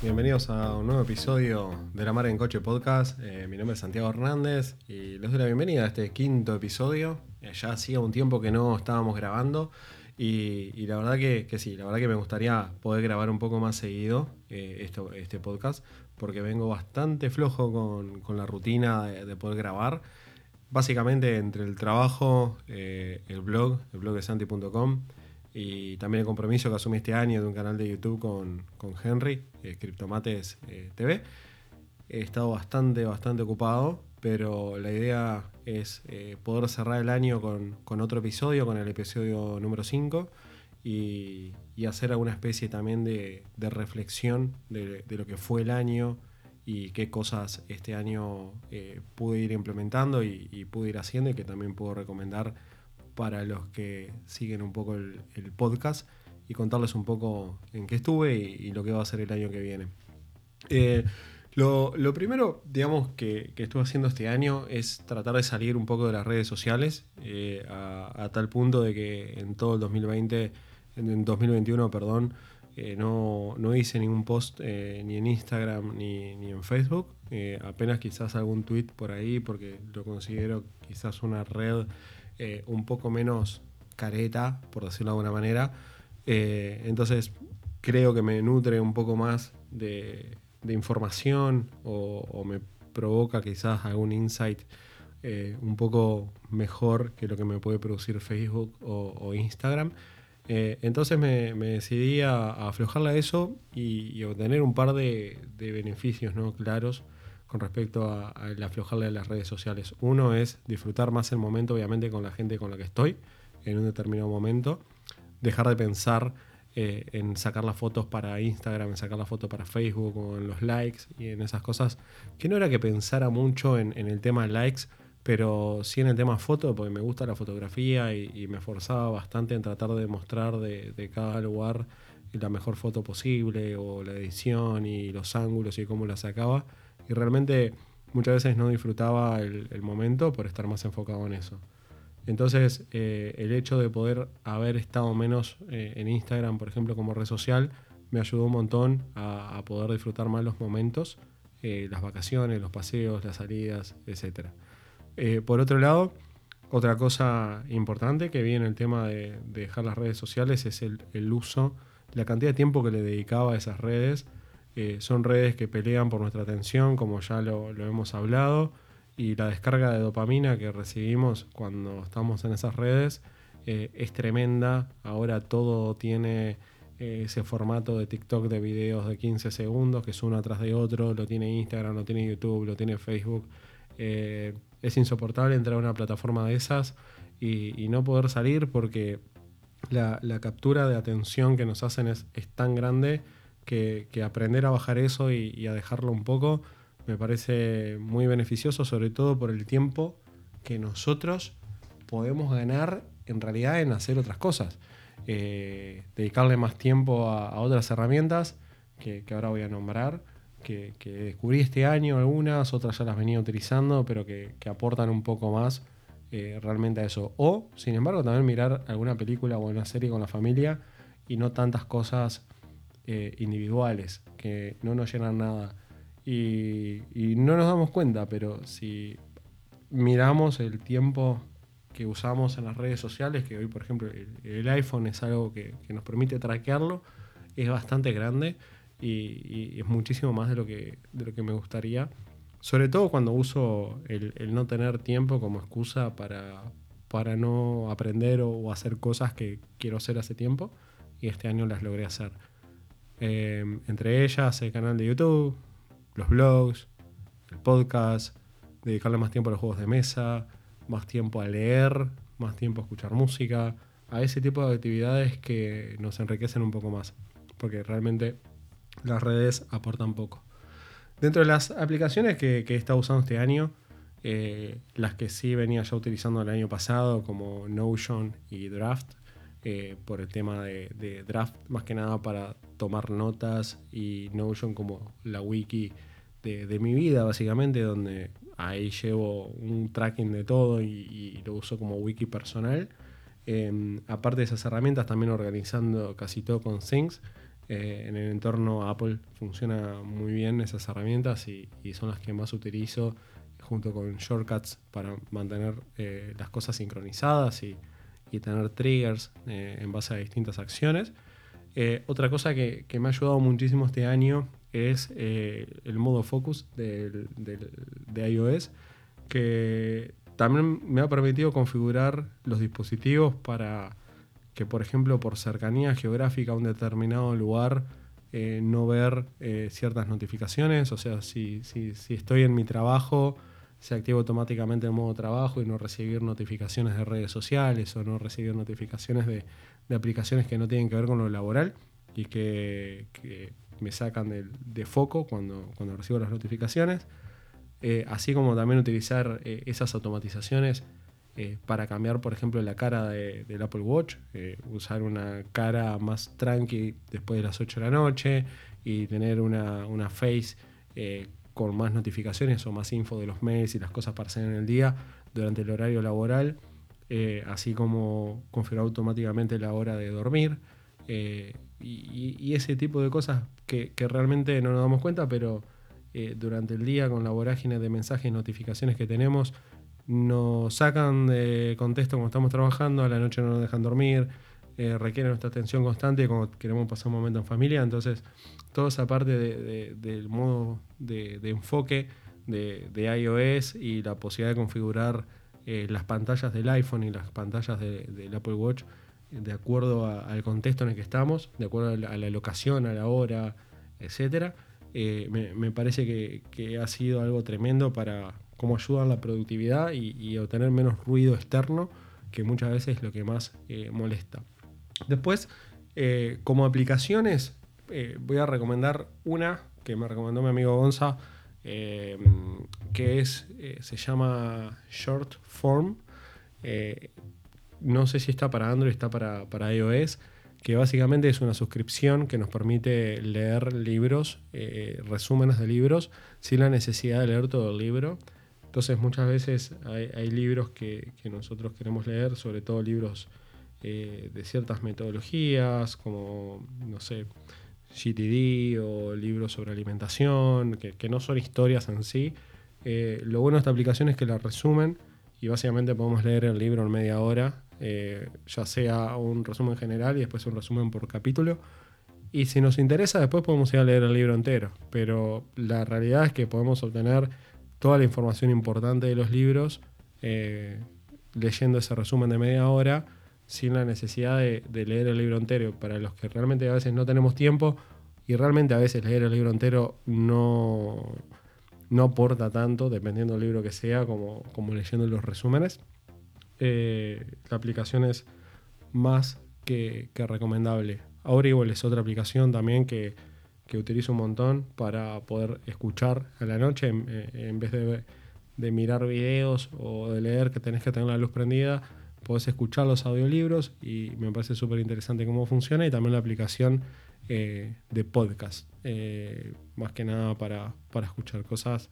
bienvenidos a un nuevo episodio de La Mar en Coche Podcast. Eh, mi nombre es Santiago Hernández y les doy la bienvenida a este quinto episodio. Eh, ya hacía un tiempo que no estábamos grabando y, la verdad que, sí, la verdad que me gustaría poder grabar un poco más seguido eh, este podcast porque vengo bastante flojo con, la rutina de, poder grabar. Básicamente entre el trabajo, el blog, el blog de santi.com y también el compromiso que asumí este año de un canal de YouTube con, Henry, eh, eh, TV. He estado bastante, bastante ocupado, pero la idea es eh, poder cerrar el año con, otro episodio, con el episodio número 5, y, hacer alguna especie también de, reflexión de, lo que fue el año y qué cosas este año pude ir implementando y, y pude ir haciendo y que también puedo recomendar para los que siguen un poco el, podcast y contarles un poco en qué estuve y, lo que va a ser el año que viene. Eh, lo, primero, digamos, que, estuve haciendo este año es tratar de salir un poco de las redes sociales, eh, a, tal punto de que en todo el 2020, en 2021, perdón, eh, no, hice ningún post ni en Instagram ni, ni en Facebook, apenas quizás algún tweet por ahí, porque lo considero quizás una red eh, un poco menos careta, por decirlo de alguna manera. Eh, entonces creo que me nutre un poco más de, información o, me provoca quizás algún insight eh, un poco mejor que lo que me puede producir Facebook o, Instagram. entonces me, decidí a, aflojarle a eso y, obtener un par de, beneficios ¿no? claros con respecto a, aflojarle a las redes sociales. Uno es disfrutar más el momento, obviamente, con la gente con la que estoy en un determinado momento. Dejar de pensar eh, en sacar las fotos para Instagram, en sacar las fotos para Facebook o en los likes y en esas cosas. Que no era que pensara mucho en, el tema likes, pero sí en el tema foto, porque me gusta la fotografía y, me esforzaba bastante en tratar de mostrar de, de cada lugar la mejor foto posible o la edición y los ángulos y cómo la sacaba y realmente muchas veces no disfrutaba el, momento por estar más enfocado en eso. Entonces, eh, el hecho de poder haber estado menos eh, en Instagram, por ejemplo, como red social, me ayudó un montón a, poder disfrutar más los momentos, eh, las vacaciones, los paseos, las salidas, etc. por otro lado, otra cosa importante que vi en el tema de, dejar las redes sociales es el, el, uso, la cantidad de tiempo que le dedicaba a esas redes eh, son redes que pelean por nuestra atención, como ya lo, hemos hablado, y la descarga de dopamina que recibimos cuando estamos en esas redes eh, es tremenda. Ahora todo tiene eh, ese formato de TikTok de videos de 15 segundos, que es uno atrás de otro, lo tiene Instagram, lo tiene YouTube, lo tiene Facebook. es insoportable entrar a una plataforma de esas y, no poder salir porque la, captura de atención que nos hacen es tan grande que, aprender a bajar eso y, a dejarlo un poco me parece muy beneficioso, sobre todo por el tiempo que nosotros podemos ganar en realidad en hacer otras cosas. Eh, dedicarle más tiempo a, otras herramientas que, ahora voy a nombrar, que, descubrí este año algunas, otras ya las venía utilizando, pero que, aportan un poco más eh, realmente a eso. O, sin embargo, también mirar alguna película o una serie con la familia y no tantas cosas eh, individuales que no nos llenan nada. Y, no nos damos cuenta, pero si miramos el tiempo que usamos en las redes sociales, que hoy por ejemplo el, iPhone es algo que, nos permite traquearlo, es bastante grande y, es muchísimo más de lo, que, de lo que me gustaría. Sobre todo cuando uso el, no tener tiempo como excusa para, para no aprender o hacer cosas que quiero hacer hace tiempo y este año las logré hacer. Em, entre ellas el canal de YouTube, los blogs, el podcast, dedicarle más tiempo a los juegos de mesa, más tiempo a leer, más tiempo a escuchar música, a ese tipo de actividades que nos enriquecen un poco más, porque realmente las redes aportan poco. Dentro de las aplicaciones que, he estado usando este año, eh, las que sí venía ya utilizando el año pasado, como Notion y Draft, eh, por el tema de, draft, más que nada para tomar notas y Notion como la wiki de, mi vida, básicamente, donde ahí llevo un tracking de todo y, lo uso como wiki personal. Em, aparte de esas herramientas, también organizando casi todo con Things. Eh, en el entorno Apple funciona muy bien esas herramientas y, son las que más utilizo junto con shortcuts para mantener eh, las cosas sincronizadas y, tener triggers eh, en base a distintas acciones. otra cosa que, me ha ayudado muchísimo este año es el modo focus de iOS, que también me ha permitido configurar los dispositivos para que, por ejemplo, por cercanía geográfica a un determinado lugar, eh, no ver eh, ciertas notificaciones. O sea, si, estoy en mi trabajo, se activa automáticamente el modo trabajo y no recibir notificaciones de redes sociales o no recibir notificaciones de, aplicaciones que no tienen que ver con lo laboral y que, me sacan de, foco cuando, cuando recibo las notificaciones. Eh, así como también utilizar esas automatizaciones eh, para cambiar, por ejemplo, la cara del Apple Watch, eh, usar una cara más tranqui después de las 8 de la noche y tener una, una face eh, con más notificaciones o más info de los mails y las cosas para hacer en el día durante el horario laboral, así como configurar automáticamente la hora de dormir. Y, ese tipo de cosas que, que, realmente no nos damos cuenta, pero durante el día con la vorágine de mensajes y notificaciones que tenemos, nos sacan de contexto cuando estamos trabajando, a la noche no nos dejan dormir, eh, requieren nuestra atención constante cuando queremos pasar un momento en familia. Entonces, toda esa parte del modo de, enfoque de, iOS y la posibilidad de configurar eh, las pantallas del iPhone y las pantallas del Apple Watch de acuerdo al contexto en el que estamos, de acuerdo a la, locación, a la hora, etcétera, eh, me, parece que, ha sido algo tremendo para, cómo ayudan la productividad y, obtener menos ruido externo, que muchas veces es lo que más eh, molesta. Después, eh, como aplicaciones, eh, voy a recomendar una que me recomendó mi amigo Gonza, que es, se llama Short Form. no sé si está para Android, está para, para iOS que básicamente es una suscripción que nos permite leer libros, resúmenes de libros, sin la necesidad de leer todo el libro. Entonces muchas veces hay, libros que, nosotros queremos leer, sobre todo libros eh, de ciertas metodologías, como, no sé, GTD o libros sobre alimentación, que, no son historias en sí. Eh, lo bueno de esta aplicación es que la resumen y básicamente podemos leer el libro en media hora, eh, ya sea un resumen general y después un resumen por capítulo. Y si nos interesa, después podemos ir a leer el libro entero. Pero la realidad es que podemos obtener toda la información importante de los libros eh, leyendo ese resumen de media hora sin la necesidad de, leer el libro entero. Para los que realmente a veces no tenemos tiempo y realmente a veces leer el libro entero no, no aporta tanto, dependiendo del libro que sea, como, como leyendo los resúmenes. Eh, la aplicación es más que, recomendable. Audible es otra aplicación también que que utilizo un montón para poder escuchar a la noche en, vez de, mirar videos o de leer que tenés que tener la luz prendida, podés escuchar los audiolibros y me parece súper interesante cómo funciona y también la aplicación eh, de podcast, eh, más que nada para, escuchar cosas,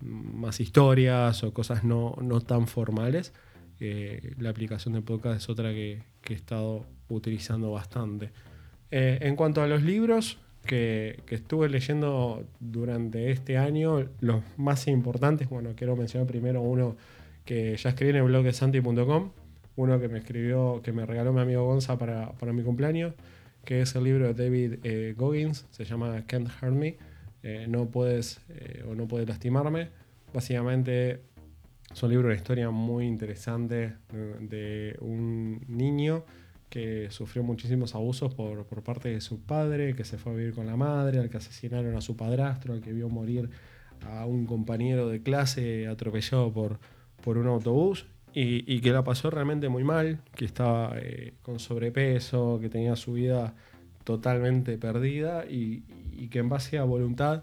más historias o cosas no, tan formales. la aplicación de podcast es otra que, que he estado utilizando bastante. en cuanto a los libros, que, estuve leyendo durante este año, los más importantes, bueno, quiero mencionar primero uno que ya escribí en el blog de santi.com, uno que me escribió, que me regaló mi amigo Gonza para, mi cumpleaños, que es el libro de David eh, Goggins, se llama Can't Hurt Me, eh, no puedes eh, o no puedes lastimarme. Básicamente es un libro de historia muy interesante de un niño que sufrió muchísimos abusos por, parte de su padre, que se fue a vivir con la madre, al que asesinaron a su padrastro, al que vio morir a un compañero de clase atropellado por, por un autobús y, que la pasó realmente muy mal, que estaba eh, con sobrepeso, que tenía su vida totalmente perdida y, que en base a voluntad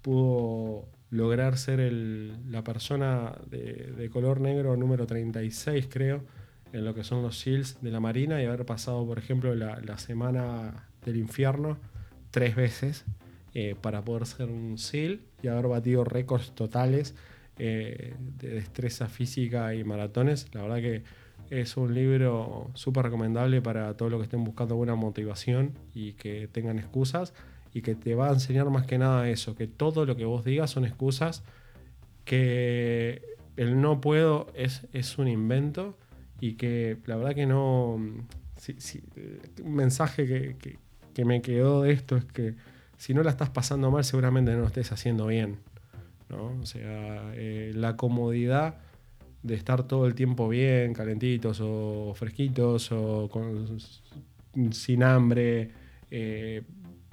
pudo lograr ser la persona de, color negro número 36 creo en lo que son los SEALs de la Marina y haber pasado, por ejemplo, la, semana del infierno tres veces eh, para poder ser un SEAL y haber batido récords totales eh, de destreza física y maratones. La verdad que Es un libro súper recomendable para todos los que estén buscando buena motivación y que tengan excusas y que te va a enseñar más que nada eso, que todo lo que vos digas son excusas, que el no puedo es, es un invento y que la verdad que no... un mensaje que, que me quedó de esto es que si no la estás pasando mal, seguramente no lo estés haciendo bien. ¿No? O sea, eh, la comodidad de estar todo el tiempo bien, calentitos o fresquitos o sin hambre, eh,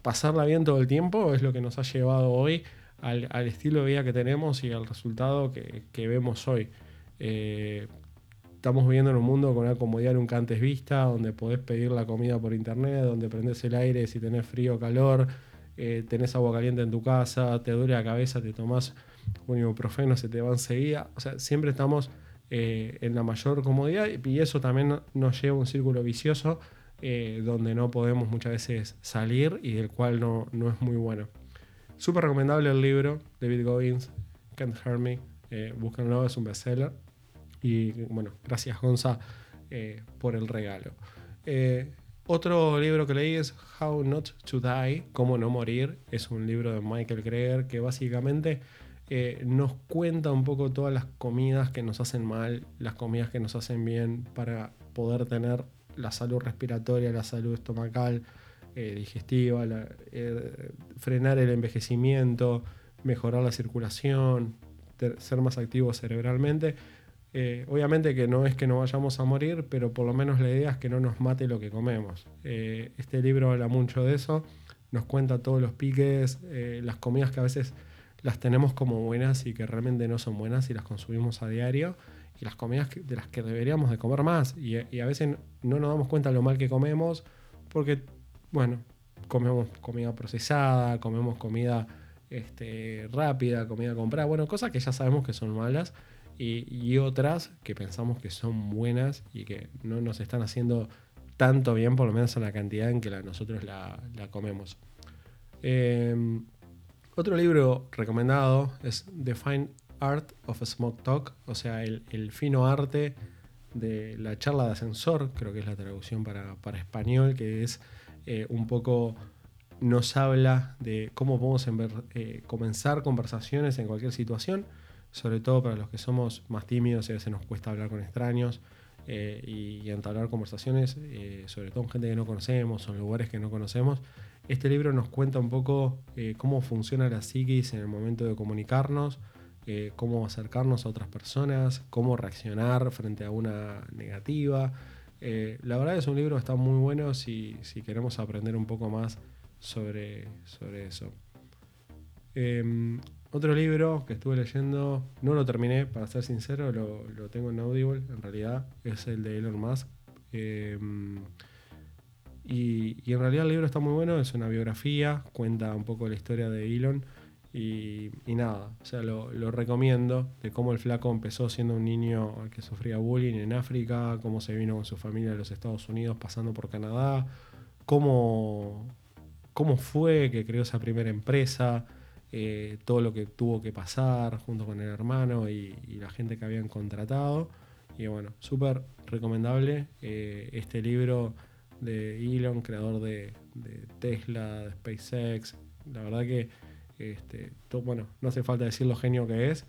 pasarla bien todo el tiempo es lo que nos ha llevado hoy al, estilo de vida que tenemos y al resultado que, vemos hoy. Eh, estamos viviendo en un mundo con una comodidad nunca antes vista, donde podés pedir la comida por internet, donde prendes el aire si tenés frío o calor, eh, tenés agua caliente en tu casa, te duele la cabeza, te tomás un ibuprofeno, se te va enseguida. O sea, siempre estamos eh, en la mayor comodidad y eso también nos lleva a un círculo vicioso eh, donde no podemos muchas veces salir y del cual no, no es muy bueno. Súper recomendable el libro, David Goggins, Can't Hurt Me, búsquenlo, es un bestseller. Y bueno, gracias Gonza eh, por el regalo. Eh, otro libro que leí es How Not to Die, Cómo no morir. Es un libro de Michael Greger que básicamente eh, nos cuenta un poco todas las comidas que nos hacen mal, las comidas que nos hacen bien para poder tener la salud respiratoria, la salud estomacal, digestiva, frenar el envejecimiento, mejorar la circulación, ser más activos cerebralmente eh, obviamente que no es que no vayamos a morir, pero por lo menos la idea es que no nos mate lo que comemos. Eh, este libro habla mucho de eso, nos cuenta todos los piques, eh, las comidas que a veces las tenemos como buenas y que realmente no son buenas y las consumimos a diario, y las comidas de las que deberíamos de comer más. Y, a veces no nos damos cuenta lo mal que comemos, porque, bueno, comemos comida procesada, comemos comida este, rápida, comida comprada, bueno, cosas que ya sabemos que son malas y, otras que pensamos que son buenas y que no nos están haciendo tanto bien, por lo menos en la cantidad en que nosotros la, comemos. Em, otro libro recomendado es The Fine Art of Smoke Talk, o sea, el, fino arte de la charla de ascensor, creo que es la traducción para, español, que es eh, un poco nos habla de cómo podemos eh, comenzar conversaciones en cualquier situación sobre todo para los que somos más tímidos y a veces nos cuesta hablar con extraños eh, y, entablar conversaciones, eh, sobre todo con gente que no conocemos o en lugares que no conocemos. Este libro nos cuenta un poco eh, cómo funciona la psiquis en el momento de comunicarnos, cómo acercarnos a otras personas, cómo reaccionar frente a una negativa. la verdad es un libro que está muy bueno si, si queremos aprender un poco más sobre, sobre eso. Otro libro que estuve leyendo, no lo terminé, para ser sincero, lo, tengo en Audible, en realidad, es el de Elon Musk. Em, y, en realidad el libro está muy bueno, es una biografía, cuenta un poco la historia de Elon. Y, nada, o sea, lo, recomiendo de cómo el flaco empezó siendo un niño que sufría bullying en África, cómo se vino con su familia a los Estados Unidos pasando por Canadá, cómo, cómo fue que creó esa primera empresa, eh, todo lo que tuvo que pasar junto con el hermano y, la gente que habían contratado. Y bueno, súper recomendable eh, este libro de Elon, creador de, Tesla, de SpaceX. La verdad que, este, bueno, no hace falta decir lo genio que es.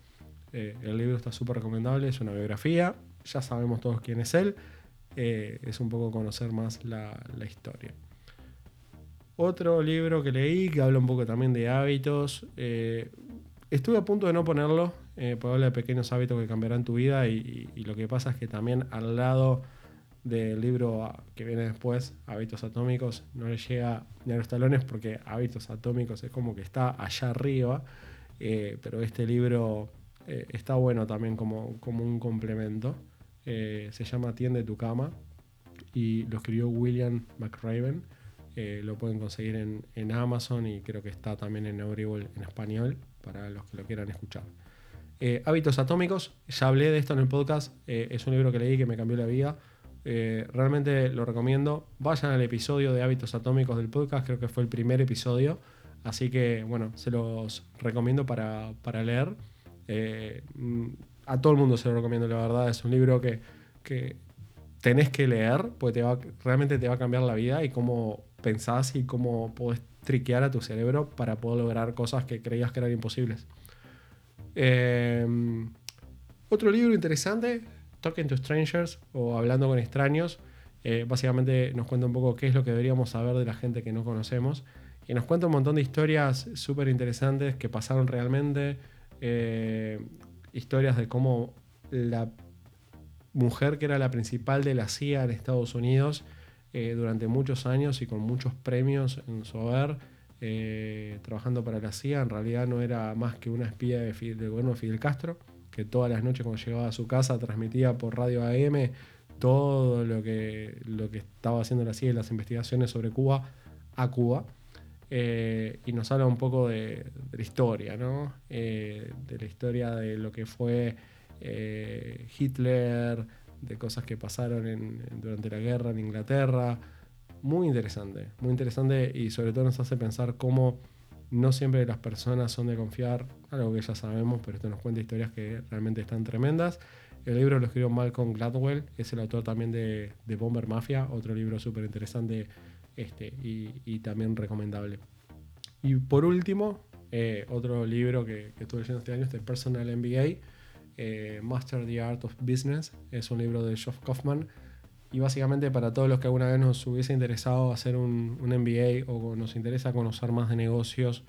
Eh, el libro está súper recomendable, es una biografía, ya sabemos todos quién es él. es un poco conocer más la historia. Otro libro que leí que habla un poco también de hábitos. Eh, estuve a punto de no ponerlo, eh, porque habla de pequeños hábitos que cambiarán tu vida y, lo que pasa es que también al lado del libro que viene después, Hábitos Atómicos, no le llega ni a los talones porque Hábitos Atómicos es como que está allá arriba, eh, pero este libro eh, está bueno también como, como un complemento. se llama Tiende tu cama y lo escribió William McRaven eh, lo pueden conseguir en, Amazon y creo que está también en Audible en español para los que lo quieran escuchar. Eh, Hábitos Atómicos, ya hablé de esto en el podcast, eh, es un libro que leí que me cambió la vida. realmente lo recomiendo. Vayan al episodio de Hábitos Atómicos del podcast, creo que fue el primer episodio. Así que bueno, se los recomiendo para, leer. a todo el mundo se lo recomiendo, la verdad. Es un libro que, tenés que leer, porque realmente te va a cambiar la vida y cómo pensás y cómo podés triquear a tu cerebro para poder lograr cosas que creías que eran imposibles. Em, otro libro interesante, Talking to Strangers o Hablando con extraños, eh, básicamente nos cuenta un poco qué es lo que deberíamos saber de la gente que no conocemos y nos cuenta un montón de historias súper interesantes que pasaron realmente, eh, historias de cómo la mujer que era la principal de la CIA en Estados Unidos eh, durante muchos años y con muchos premios en su haber, eh, trabajando para la CIA, en realidad no era más que una espía de del gobierno de Fidel Castro, que todas las noches cuando llegaba a su casa transmitía por radio AM todo lo que, lo que estaba haciendo la CIA y las investigaciones sobre Cuba a Cuba. Eh, y nos habla un poco de, la historia, ¿no? de la historia de lo que fue eh, Hitler, de cosas que pasaron durante la guerra en Inglaterra. Muy interesante, muy interesante y sobre todo nos hace pensar cómo no siempre las personas son de confiar, algo que ya sabemos, pero esto nos cuenta historias que realmente están tremendas. El libro lo escribió Malcolm Gladwell, es el autor también de, Bomber Mafia, otro libro súper interesante este, y, también recomendable. Y por último, eh, otro libro que, que estuve leyendo este año es The Personal MBA eh, Master the Art of Business, es un libro de Geoff Kaufman. Y básicamente para todos los que alguna vez nos hubiese interesado hacer un, MBA o nos interesa conocer más de negocios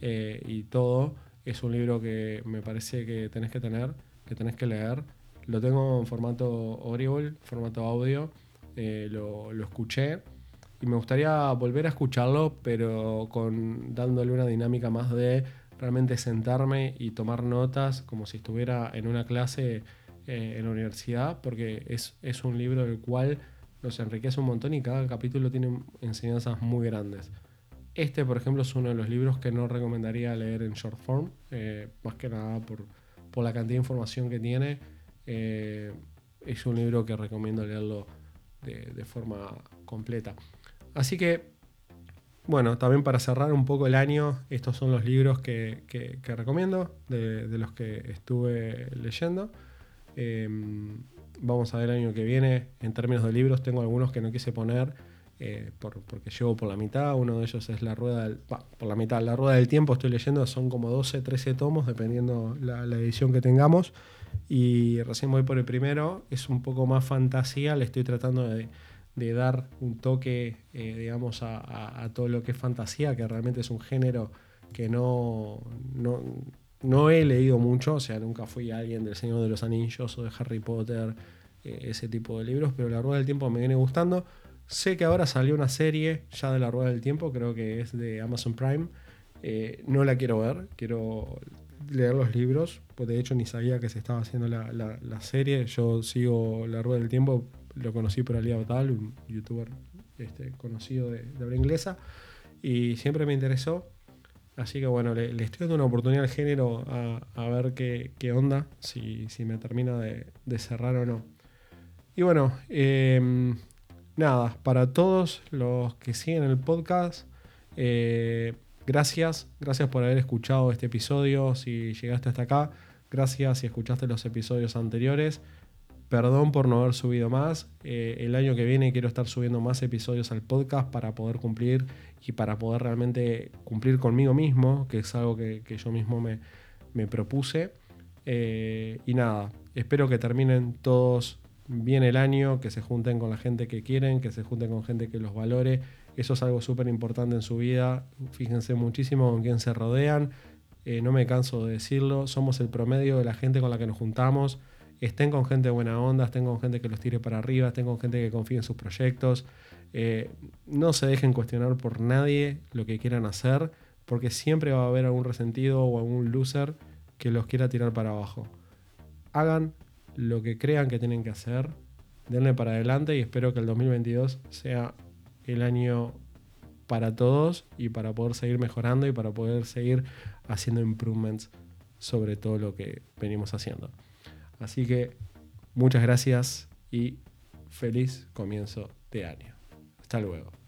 eh, y todo, es un libro que me parece que tenés que tener, que tenés que leer. Lo tengo en formato Audible, formato audio, eh, lo, lo, escuché y me gustaría volver a escucharlo, pero con dándole una dinámica más de realmente sentarme y tomar notas como si estuviera en una clase eh, en la universidad, porque es, es un libro del cual nos enriquece un montón y cada capítulo tiene enseñanzas muy grandes. Este, por ejemplo, es uno de los libros que no recomendaría leer en short form, eh, más que nada por, por, la cantidad de información que tiene. Eh, es un libro que recomiendo leerlo de, de forma completa. Así que bueno, también para cerrar un poco el año, estos son los libros que, recomiendo, de, los que estuve leyendo. Em, vamos a ver el año que viene, en términos de libros, tengo algunos que no quise poner eh, porque llevo por la mitad. Uno de ellos es La Rueda del, por la mitad, La Rueda del Tiempo, estoy leyendo, son como 12, 13 tomos, dependiendo la, la edición que tengamos. Y recién voy por el primero, es un poco más fantasía, le estoy tratando de de dar un toque, eh, digamos, a, todo lo que es fantasía, que realmente es un género que no, no, he leído mucho, o sea, nunca fui alguien del Señor de los Anillos o de Harry Potter, eh, ese tipo de libros, pero La Rueda del Tiempo me viene gustando. Sé que ahora salió una serie ya de La Rueda del Tiempo, creo que es de Amazon Prime. Eh, no la quiero ver, quiero leer los libros, pues de hecho ni sabía que se estaba haciendo la, la serie. Yo sigo La Rueda del Tiempo lo conocí por Alía Batal, un youtuber este, conocido de, habla inglesa, y siempre me interesó. Así que bueno, le, estoy dando una oportunidad al género a, ver qué, onda, si, me termina de, cerrar o no. Y bueno, em, nada, para todos los que siguen el podcast, eh, gracias, gracias por haber escuchado este episodio, si llegaste hasta acá, gracias si escuchaste los episodios anteriores. Perdón por no haber subido más. Eh, el año que viene quiero estar subiendo más episodios al podcast para poder cumplir y para poder realmente cumplir conmigo mismo, que es algo que, yo mismo me, propuse. Eh, y nada, espero que terminen todos bien el año, que se junten con la gente que quieren, que se junten con gente que los valore. Eso es algo súper importante en su vida. Fíjense muchísimo con quién se rodean. Eh, no me canso de decirlo. Somos el promedio de la gente con la que nos juntamos estén con gente de buena onda, estén con gente que los tire para arriba, estén con gente que confíe en sus proyectos. Eh, no se dejen cuestionar por nadie lo que quieran hacer, porque siempre va a haber algún resentido o algún loser que los quiera tirar para abajo. Hagan lo que crean que tienen que hacer, denle para adelante y espero que el 2022 sea el año para todos y para poder seguir mejorando y para poder seguir haciendo improvements sobre todo lo que venimos haciendo. Así que muchas gracias y feliz comienzo de año. Hasta luego.